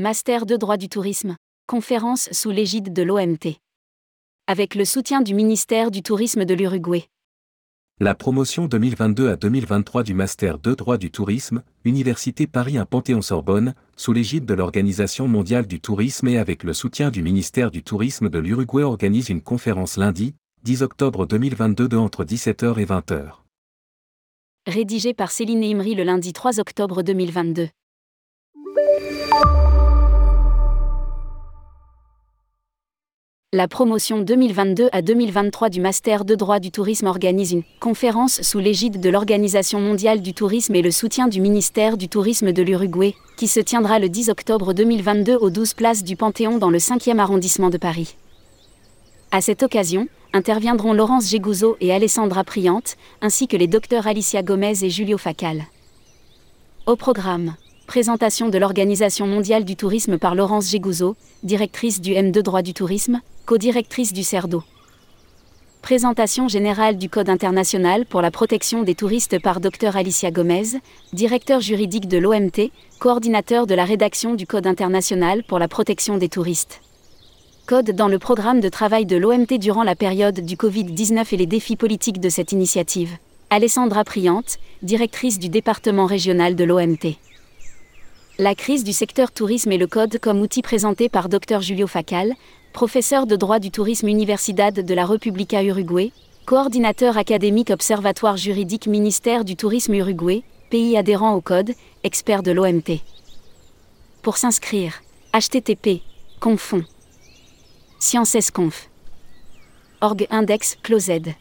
Master de droit du tourisme. Conférence sous l'égide de l'OMT. Avec le soutien du ministère du Tourisme de l'Uruguay. La promotion 2022 à 2023 du Master de droit du tourisme, Université Paris 1 Panthéon-Sorbonne, sous l'égide de l'Organisation mondiale du tourisme et avec le soutien du ministère du Tourisme de l'Uruguay organise une conférence lundi, 10 octobre 2022 de entre 17h et 20h. Rédigé par Céline Imri le lundi 3 octobre 2022. La promotion 2022 à 2023 du Master de droit du tourisme organise une conférence sous l'égide de l'Organisation mondiale du tourisme et le soutien du ministère du tourisme de l'Uruguay, qui se tiendra le 10 octobre 2022 aux 12 places du Panthéon dans le 5e arrondissement de Paris. À cette occasion, interviendront Laurence Gégouzeau et Alessandra Priante, ainsi que les docteurs Alicia Gomez et Julio Facal. Au programme présentation de l'Organisation mondiale du tourisme par Laurence Gégouzeau, directrice du M2 droit du tourisme, co-directrice du CERDO. Présentation générale du Code international pour la protection des touristes par Dr Alicia Gomez, directeur juridique de l'OMT, coordinateur de la rédaction du Code international pour la protection des touristes. Code dans le programme de travail de l'OMT durant la période du Covid-19 et les défis politiques de cette initiative. Alessandra Priante, directrice du département régional de l'OMT. La crise du secteur tourisme et le code comme outil présenté par Dr Julio Facal, professeur de droit du tourisme Universidad de la República Uruguay, coordinateur académique Observatoire juridique ministère du tourisme Uruguay, pays adhérent au code, expert de l'OMT. Pour s'inscrire, http confond. Sciences.conf org index closed